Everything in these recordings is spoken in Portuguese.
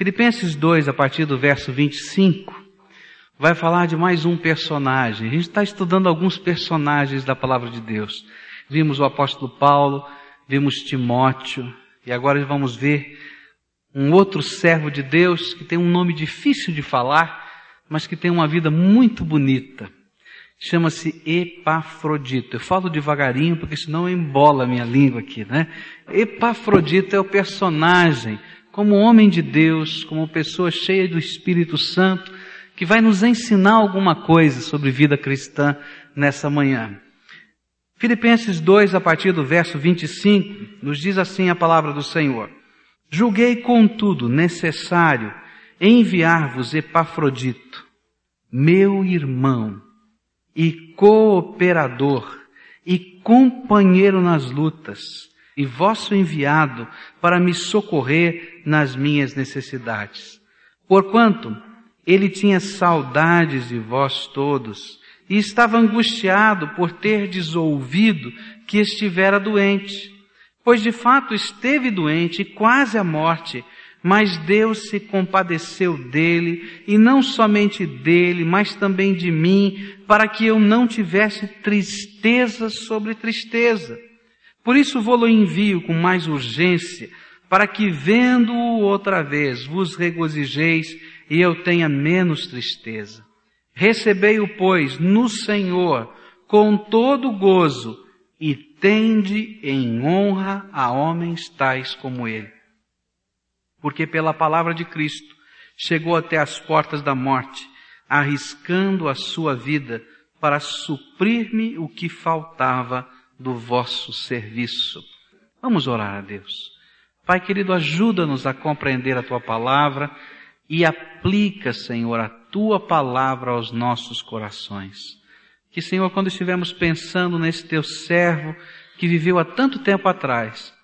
Filipenses 2, a partir do verso 25, vai falar de mais um personagem. A gente está estudando alguns personagens da palavra de Deus. Vimos o apóstolo Paulo, vimos Timóteo, e agora vamos ver um outro servo de Deus que tem um nome difícil de falar, mas que tem uma vida muito bonita. Chama-se Epafrodito. Eu falo devagarinho porque senão embola a minha língua aqui, né? Epafrodito é o personagem, como homem de Deus, como pessoa cheia do Espírito Santo, que vai nos ensinar alguma coisa sobre vida cristã nessa manhã. Filipenses 2, a partir do verso 25, nos diz assim a palavra do Senhor. Julguei, contudo, necessário enviar-vos Epafrodito, meu irmão e cooperador e companheiro nas lutas, e vosso enviado para me socorrer nas minhas necessidades. Porquanto ele tinha saudades de vós todos e estava angustiado por ter ouvido que estivera doente. Pois de fato esteve doente quase à morte, mas Deus se compadeceu dele, e não somente dele, mas também de mim, para que eu não tivesse tristeza sobre tristeza. Por isso vou-lo envio com mais urgência, para que vendo-o outra vez vos regozijeis e eu tenha menos tristeza. Recebei-o, pois, no Senhor, com todo gozo, e tende em honra a homens tais como ele. Porque pela palavra de Cristo chegou até as portas da morte, arriscando a sua vida para suprir-me o que faltava do vosso serviço. Vamos orar a Deus. Pai querido, ajuda-nos a compreender a tua palavra e aplica, Senhor, a tua palavra aos nossos corações. Que, Senhor, quando estivermos pensando nesse teu servo que viveu há tanto tempo atrás,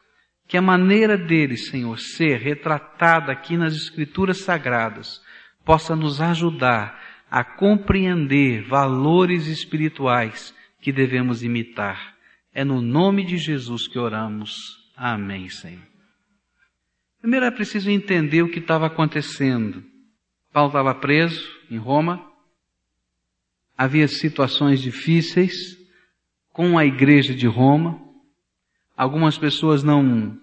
que a maneira dele, Senhor, ser retratada aqui nas Escrituras Sagradas, possa nos ajudar a compreender valores espirituais que devemos imitar. É no nome de Jesus que oramos. Amém, Senhor. Primeiro é preciso entender o que estava acontecendo. Paulo estava preso em Roma, havia situações difíceis com a igreja de Roma, algumas pessoas não,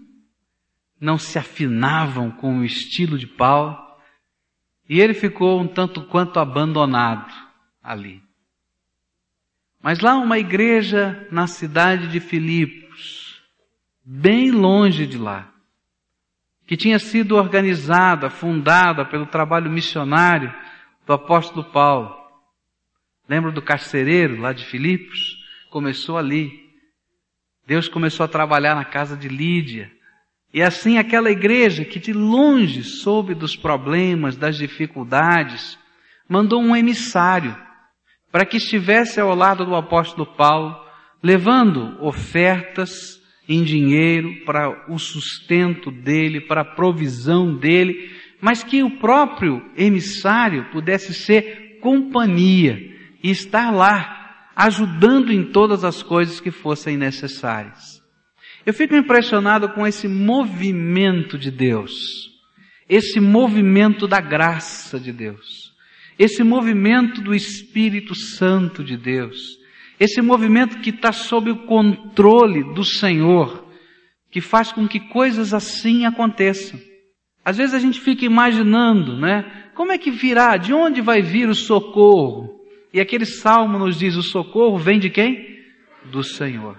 não se afinavam com o estilo de Paulo, e ele ficou um tanto quanto abandonado ali. Mas lá uma igreja na cidade de Filipos, bem longe de lá, que tinha sido organizada, fundada pelo trabalho missionário do apóstolo Paulo. Lembra do carcereiro lá de Filipos? Começou ali. Deus começou a trabalhar na casa de Lídia. E assim aquela igreja que de longe soube dos problemas, das dificuldades, mandou um emissário para que estivesse ao lado do apóstolo Paulo, levando ofertas, em dinheiro para o sustento dele, para a provisão dele, mas que o próprio emissário pudesse ser companhia e estar lá, ajudando em todas as coisas que fossem necessárias. Eu fico impressionado com esse movimento de Deus, esse movimento da graça de Deus, esse movimento do Espírito Santo de Deus, esse movimento que está sob o controle do Senhor, que faz com que coisas assim aconteçam. Às vezes a gente fica imaginando, né? Como é que virá? De onde vai vir o socorro? E aquele salmo nos diz: o socorro vem de quem? Do Senhor.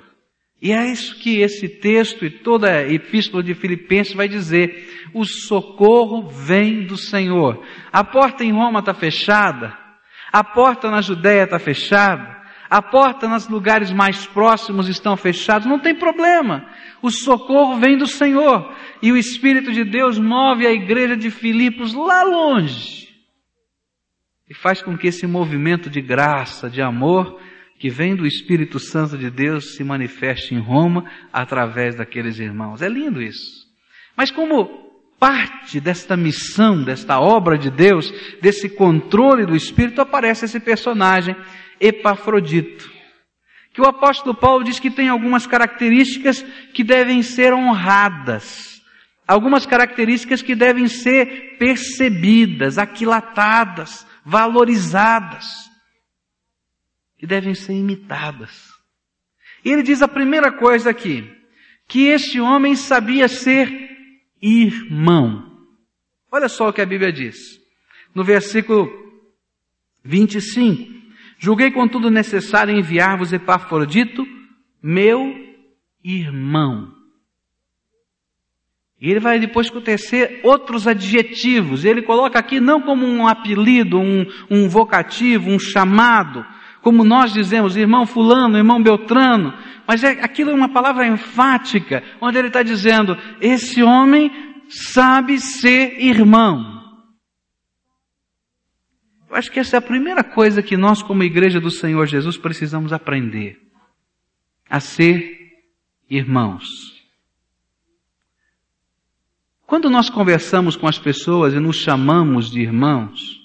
E é isso que esse texto e toda a epístola de Filipenses vai dizer. O socorro vem do Senhor. A porta em Roma está fechada. A porta na Judéia está fechada a porta nos lugares mais próximos estão fechados, não tem problema. O socorro vem do Senhor. E o Espírito de Deus move a igreja de Filipos lá longe. E faz com que esse movimento de graça, de amor, que vem do Espírito Santo de Deus, se manifeste em Roma através daqueles irmãos. É lindo isso. Mas como parte desta missão, desta obra de Deus, desse controle do Espírito, aparece esse personagem Epafrodito. Que o apóstolo Paulo diz que tem algumas características que devem ser honradas. algumas características que devem ser percebidas, aquilatadas, valorizadas, que devem ser imitadas. E ele diz a primeira coisa aqui, que este homem sabia ser irmão. Olha só o que a Bíblia diz. No versículo 25. Julguei contudo necessário enviar-vos Epafrodito, meu irmão. E ele vai depois tecer outros adjetivos. Ele coloca aqui não como um apelido, um, um vocativo, um chamado, como nós dizemos, irmão fulano, irmão Beltrano, mas é, aquilo é uma palavra enfática, onde ele está dizendo, esse homem sabe ser irmão. Eu acho que essa é a primeira coisa que nós, como igreja do Senhor Jesus, precisamos aprender. A ser irmãos. Quando nós conversamos com as pessoas e nos chamamos de irmãos,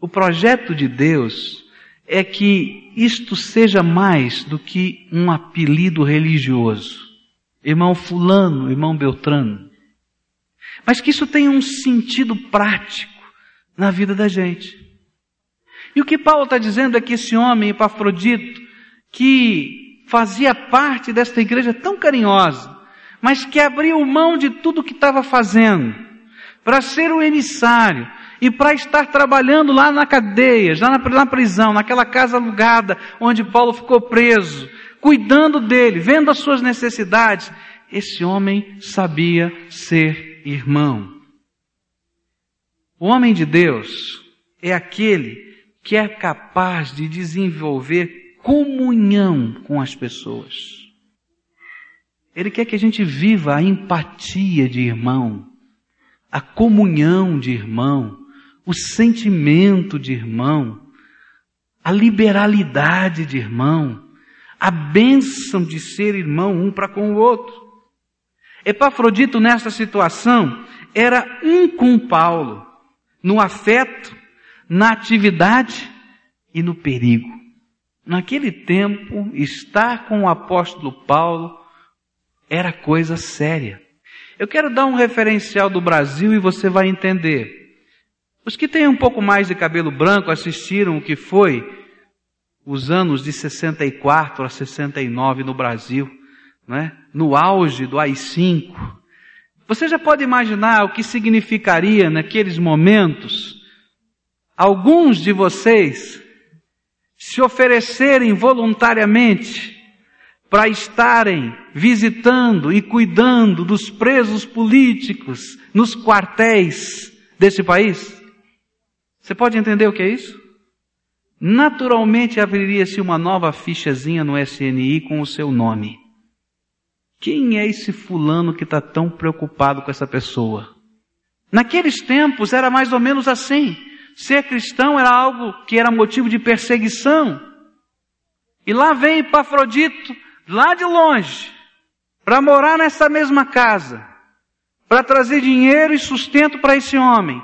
o projeto de Deus é que isto seja mais do que um apelido religioso. Irmão Fulano, irmão Beltrano. Mas que isso tenha um sentido prático na vida da gente. E o que Paulo está dizendo é que esse homem, Epafrodito, que fazia parte desta igreja tão carinhosa, mas que abriu mão de tudo o que estava fazendo, para ser o emissário, e para estar trabalhando lá na cadeia, na, na prisão, naquela casa alugada onde Paulo ficou preso, cuidando dele, vendo as suas necessidades, esse homem sabia ser irmão. O homem de Deus é aquele que é capaz de desenvolver comunhão com as pessoas. Ele quer que a gente viva a empatia de irmão, a comunhão de irmão, o sentimento de irmão, a liberalidade de irmão, a bênção de ser irmão um para com o outro. Epafrodito, nessa situação, era um com Paulo, no afeto, na atividade e no perigo. Naquele tempo, estar com o apóstolo Paulo era coisa séria. Eu quero dar um referencial do Brasil e você vai entender. Os que têm um pouco mais de cabelo branco assistiram o que foi os anos de 64 a 69 no Brasil, né? no auge do AI-5. Você já pode imaginar o que significaria naqueles momentos alguns de vocês se oferecerem voluntariamente para estarem visitando e cuidando dos presos políticos nos quartéis desse país? Você pode entender o que é isso? Naturalmente abriria-se uma nova fichazinha no SNI com o seu nome. Quem é esse fulano que está tão preocupado com essa pessoa? Naqueles tempos era mais ou menos assim. Ser cristão era algo que era motivo de perseguição. E lá vem Epafrodito, lá de longe, para morar nessa mesma casa, para trazer dinheiro e sustento para esse homem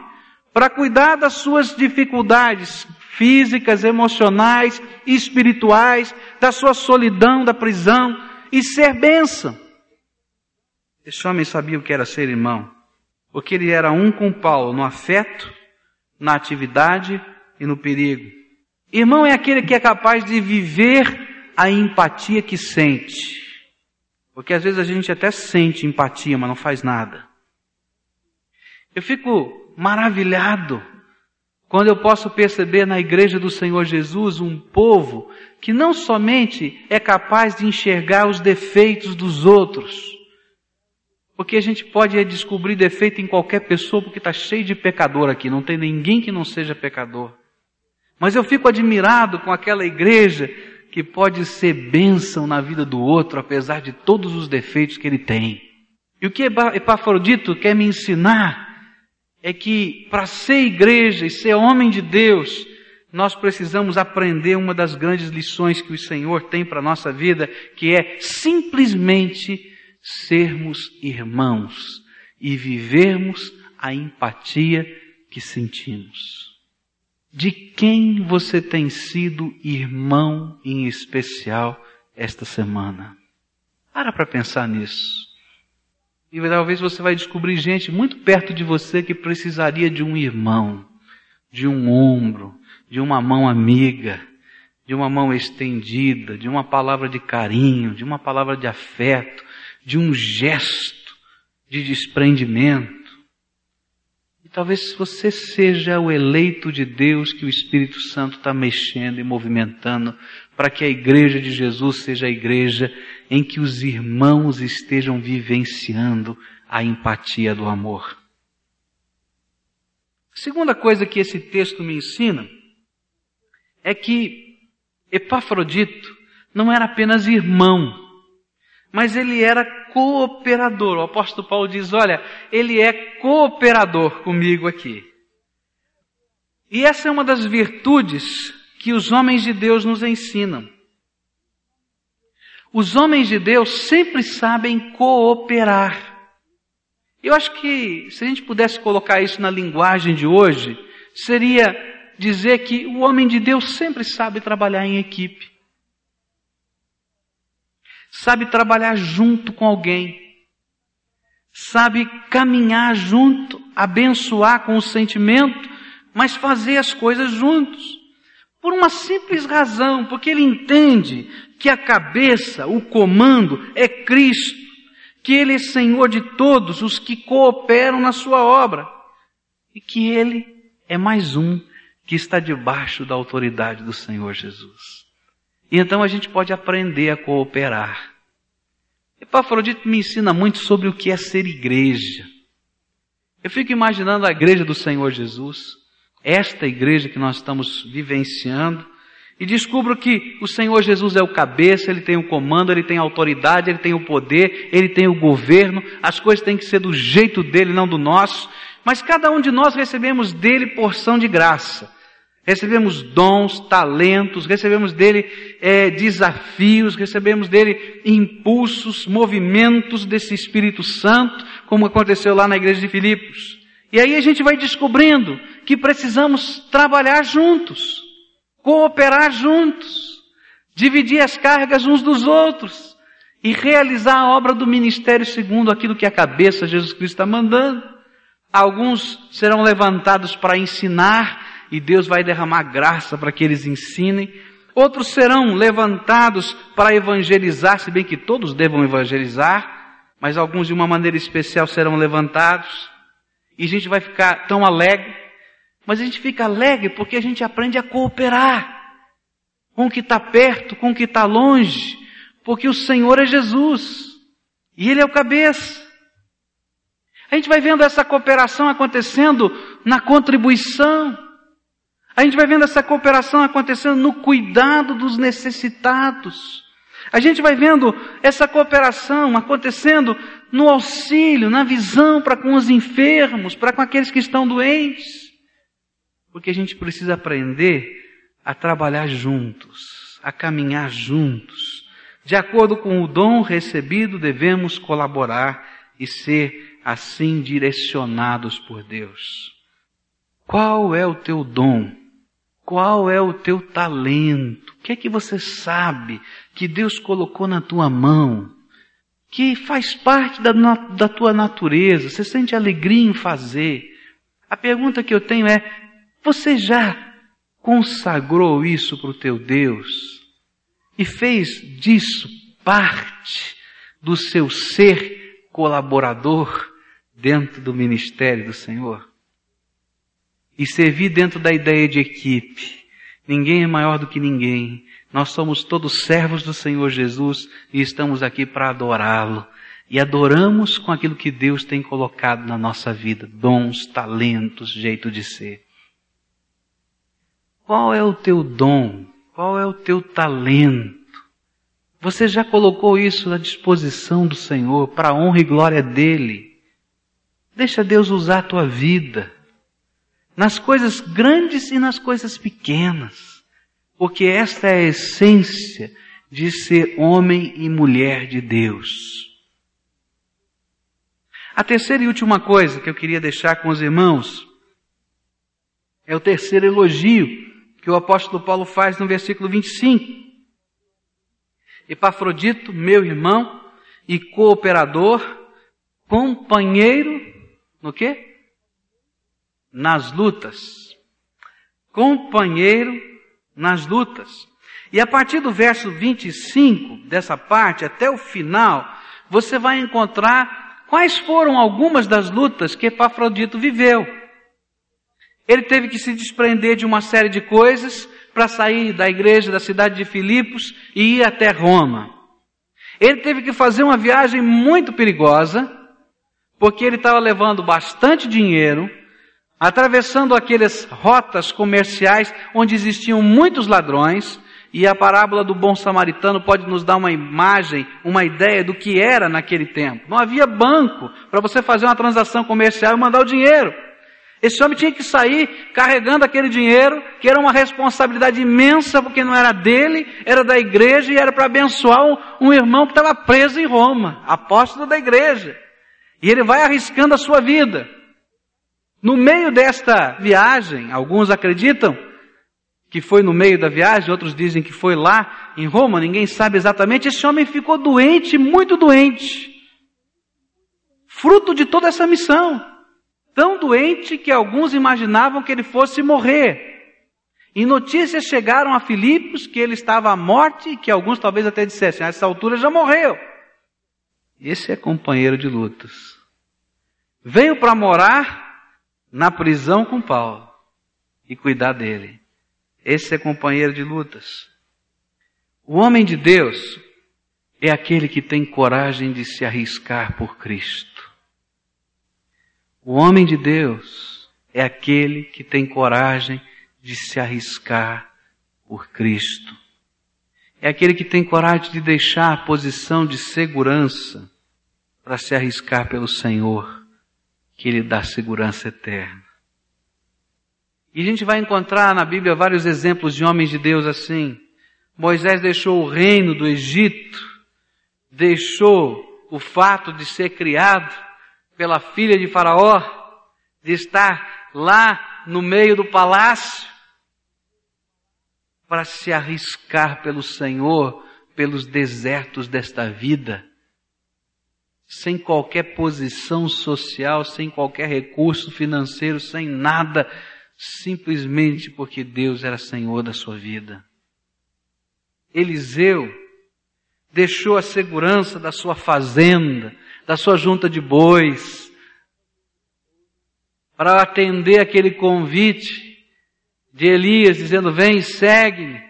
para cuidar das suas dificuldades físicas, emocionais, espirituais, da sua solidão, da prisão e ser bênção. Esse homem sabia o que era ser irmão, porque ele era um com Paulo no afeto, na atividade e no perigo. Irmão é aquele que é capaz de viver a empatia que sente. Porque às vezes a gente até sente empatia, mas não faz nada. Eu fico maravilhado quando eu posso perceber na igreja do Senhor Jesus um povo que não somente é capaz de enxergar os defeitos dos outros, porque a gente pode descobrir defeito em qualquer pessoa, porque está cheio de pecador aqui, não tem ninguém que não seja pecador. Mas eu fico admirado com aquela igreja que pode ser bênção na vida do outro, apesar de todos os defeitos que ele tem. E o que Epafrodito quer me ensinar é que para ser igreja e ser homem de Deus, nós precisamos aprender uma das grandes lições que o Senhor tem para a nossa vida, que é simplesmente sermos irmãos e vivermos a empatia que sentimos. De quem você tem sido irmão em especial esta semana? Para para pensar nisso. E talvez você vai descobrir gente muito perto de você que precisaria de um irmão, de um ombro, de uma mão amiga, de uma mão estendida, de uma palavra de carinho, de uma palavra de afeto, de um gesto de desprendimento. E talvez você seja o eleito de Deus que o Espírito Santo está mexendo e movimentando para que a igreja de Jesus seja a igreja em que os irmãos estejam vivenciando a empatia do amor. A segunda coisa que esse texto me ensina é que Epafrodito não era apenas irmão, mas ele era cooperador. O apóstolo Paulo diz: Olha, ele é cooperador comigo aqui. E essa é uma das virtudes que os homens de Deus nos ensinam. Os homens de Deus sempre sabem cooperar. Eu acho que se a gente pudesse colocar isso na linguagem de hoje, seria dizer que o homem de Deus sempre sabe trabalhar em equipe. Sabe trabalhar junto com alguém. Sabe caminhar junto, abençoar com o sentimento, mas fazer as coisas juntos. Por uma simples razão, porque ele entende que a cabeça, o comando é Cristo, que ele é Senhor de todos os que cooperam na sua obra e que ele é mais um que está debaixo da autoridade do Senhor Jesus. E então a gente pode aprender a cooperar. Epafrodito me ensina muito sobre o que é ser igreja. Eu fico imaginando a igreja do Senhor Jesus, esta igreja que nós estamos vivenciando, e descubro que o Senhor Jesus é o cabeça, ele tem o comando, ele tem a autoridade, ele tem o poder, ele tem o governo, as coisas têm que ser do jeito dele, não do nosso, mas cada um de nós recebemos dele porção de graça recebemos dons, talentos, recebemos dele é, desafios, recebemos dele impulsos, movimentos desse Espírito Santo, como aconteceu lá na igreja de Filipos. E aí a gente vai descobrindo que precisamos trabalhar juntos, cooperar juntos, dividir as cargas uns dos outros e realizar a obra do ministério segundo aquilo que a cabeça Jesus Cristo está mandando. Alguns serão levantados para ensinar, e Deus vai derramar graça para que eles ensinem. Outros serão levantados para evangelizar, se bem que todos devam evangelizar, mas alguns de uma maneira especial serão levantados. E a gente vai ficar tão alegre, mas a gente fica alegre porque a gente aprende a cooperar com o que está perto, com o que está longe, porque o Senhor é Jesus e Ele é o cabeça. A gente vai vendo essa cooperação acontecendo na contribuição, a gente vai vendo essa cooperação acontecendo no cuidado dos necessitados. A gente vai vendo essa cooperação acontecendo no auxílio, na visão para com os enfermos, para com aqueles que estão doentes. Porque a gente precisa aprender a trabalhar juntos, a caminhar juntos. De acordo com o dom recebido, devemos colaborar e ser assim direcionados por Deus. Qual é o teu dom? Qual é o teu talento? O que é que você sabe que Deus colocou na tua mão? Que faz parte da, da tua natureza, você sente alegria em fazer. A pergunta que eu tenho é: você já consagrou isso para o teu Deus? E fez disso parte do seu ser colaborador dentro do ministério do Senhor? E servir dentro da ideia de equipe. Ninguém é maior do que ninguém. Nós somos todos servos do Senhor Jesus e estamos aqui para adorá-lo. E adoramos com aquilo que Deus tem colocado na nossa vida: dons, talentos, jeito de ser. Qual é o teu dom? Qual é o teu talento? Você já colocou isso à disposição do Senhor para a honra e glória dele? Deixa Deus usar a tua vida nas coisas grandes e nas coisas pequenas, porque esta é a essência de ser homem e mulher de Deus. A terceira e última coisa que eu queria deixar com os irmãos é o terceiro elogio que o apóstolo Paulo faz no versículo 25. Epafrodito, meu irmão e cooperador, companheiro no quê? Nas lutas. Companheiro nas lutas. E a partir do verso 25 dessa parte até o final, você vai encontrar quais foram algumas das lutas que Epafrodito viveu. Ele teve que se desprender de uma série de coisas para sair da igreja da cidade de Filipos e ir até Roma. Ele teve que fazer uma viagem muito perigosa, porque ele estava levando bastante dinheiro, atravessando aquelas rotas comerciais onde existiam muitos ladrões, e a parábola do bom samaritano pode nos dar uma imagem, uma ideia do que era naquele tempo. Não havia banco para você fazer uma transação comercial e mandar o dinheiro. Esse homem tinha que sair carregando aquele dinheiro, que era uma responsabilidade imensa, porque não era dele, era da igreja e era para abençoar um, irmão que estava preso em Roma, apóstolo da igreja. E ele vai arriscando a sua vida. No meio desta viagem, alguns acreditam que foi no meio da viagem, outros dizem que foi lá em Roma, ninguém sabe exatamente. Esse homem ficou doente, muito doente. Fruto de toda essa missão. Tão doente que alguns imaginavam que ele fosse morrer. E notícias chegaram a Filipos que ele estava à morte e que alguns talvez até dissessem, a essa altura já morreu. Esse é companheiro de lutas. Veio para morar na prisão com Paulo e cuidar dele. Esse é companheiro de lutas. O homem de Deus é aquele que tem coragem de se arriscar por Cristo. O homem de Deus é aquele que tem coragem de se arriscar por Cristo. É aquele que tem coragem de deixar a posição de segurança para se arriscar pelo Senhor, que lhe dá segurança eterna. E a gente vai encontrar na Bíblia vários exemplos de homens de Deus assim. Moisés deixou o reino do Egito, deixou o fato de ser criado pela filha de Faraó, de estar lá no meio do palácio, para se arriscar pelo Senhor, pelos desertos desta vida, sem qualquer posição social, sem qualquer recurso financeiro, sem nada, simplesmente porque Deus era Senhor da sua vida. Eliseu deixou a segurança da sua fazenda, da sua junta de bois, para atender aquele convite de Elias dizendo: Vem, segue-me.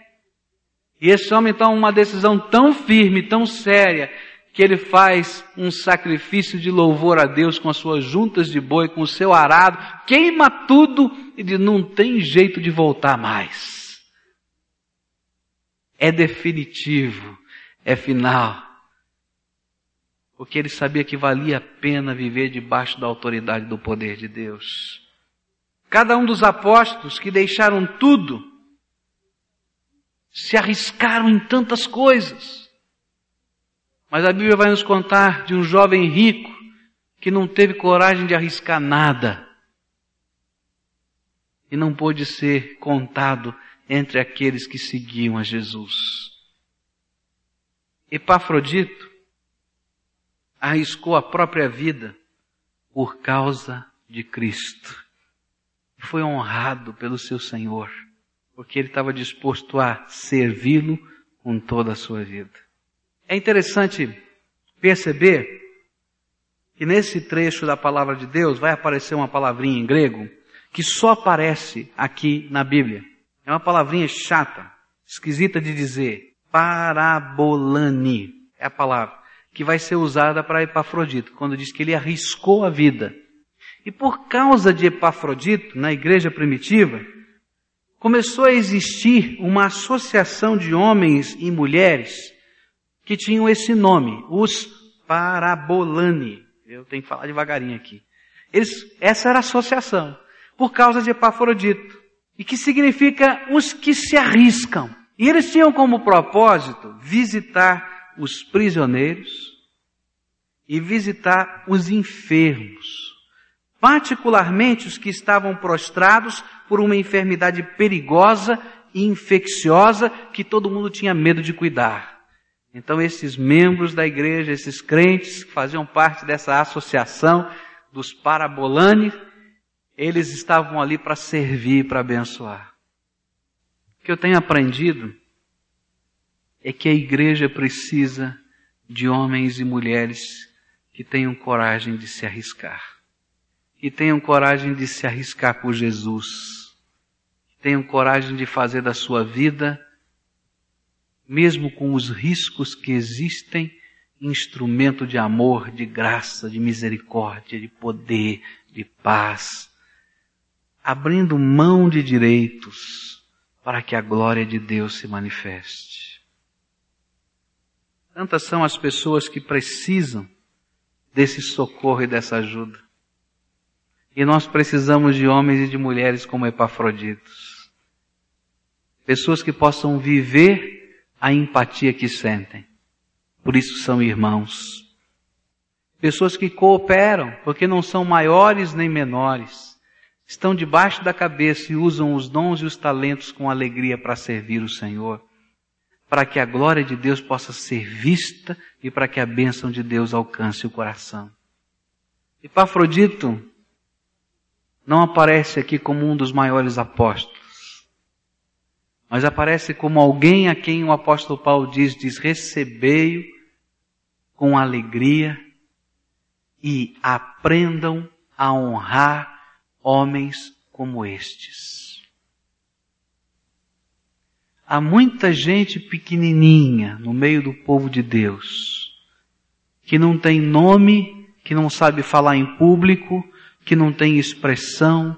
E esse homem toma uma decisão tão firme, tão séria, que ele faz um sacrifício de louvor a Deus com as suas juntas de boi, com o seu arado, queima tudo e diz: não tem jeito de voltar mais. É definitivo, é final. Porque ele sabia que valia a pena viver debaixo da autoridade do poder de Deus. Cada um dos apóstolos que deixaram tudo, se arriscaram em tantas coisas mas a Bíblia vai nos contar de um jovem rico que não teve coragem de arriscar nada e não pôde ser contado entre aqueles que seguiam a Jesus. Epafrodito arriscou a própria vida por causa de Cristo. Foi honrado pelo seu Senhor, porque ele estava disposto a servi-lo com toda a sua vida. É interessante perceber que nesse trecho da palavra de Deus vai aparecer uma palavrinha em grego que só aparece aqui na Bíblia. É uma palavrinha chata, esquisita de dizer. Parabolani é a palavra que vai ser usada para Epafrodito, quando diz que ele arriscou a vida. E por causa de Epafrodito, na igreja primitiva, começou a existir uma associação de homens e mulheres que tinham esse nome, os Parabolani. Eu tenho que falar devagarinho aqui. Eles, essa era a associação, por causa de Epafrodito, e que significa os que se arriscam. E eles tinham como propósito visitar os prisioneiros e visitar os enfermos, particularmente os que estavam prostrados por uma enfermidade perigosa e infecciosa que todo mundo tinha medo de cuidar. Então esses membros da igreja, esses crentes que faziam parte dessa associação dos parabolanes, eles estavam ali para servir, para abençoar. O que eu tenho aprendido é que a igreja precisa de homens e mulheres que tenham coragem de se arriscar. Que tenham coragem de se arriscar por Jesus. Que tenham coragem de fazer da sua vida mesmo com os riscos que existem, instrumento de amor, de graça, de misericórdia, de poder, de paz, abrindo mão de direitos para que a glória de Deus se manifeste. Tantas são as pessoas que precisam desse socorro e dessa ajuda. E nós precisamos de homens e de mulheres como Epafroditos. Pessoas que possam viver a empatia que sentem. Por isso são irmãos. Pessoas que cooperam, porque não são maiores nem menores. Estão debaixo da cabeça e usam os dons e os talentos com alegria para servir o Senhor. Para que a glória de Deus possa ser vista e para que a bênção de Deus alcance o coração. Epafrodito não aparece aqui como um dos maiores apóstolos mas aparece como alguém a quem o apóstolo Paulo diz, diz, recebei-o com alegria e aprendam a honrar homens como estes. Há muita gente pequenininha no meio do povo de Deus, que não tem nome, que não sabe falar em público, que não tem expressão,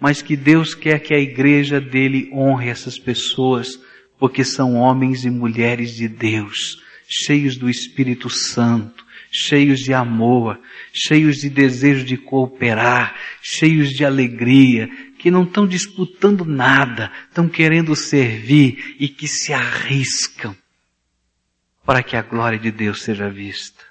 mas que Deus quer que a igreja dele honre essas pessoas, porque são homens e mulheres de Deus, cheios do Espírito Santo, cheios de amor, cheios de desejo de cooperar, cheios de alegria, que não estão disputando nada, estão querendo servir e que se arriscam para que a glória de Deus seja vista.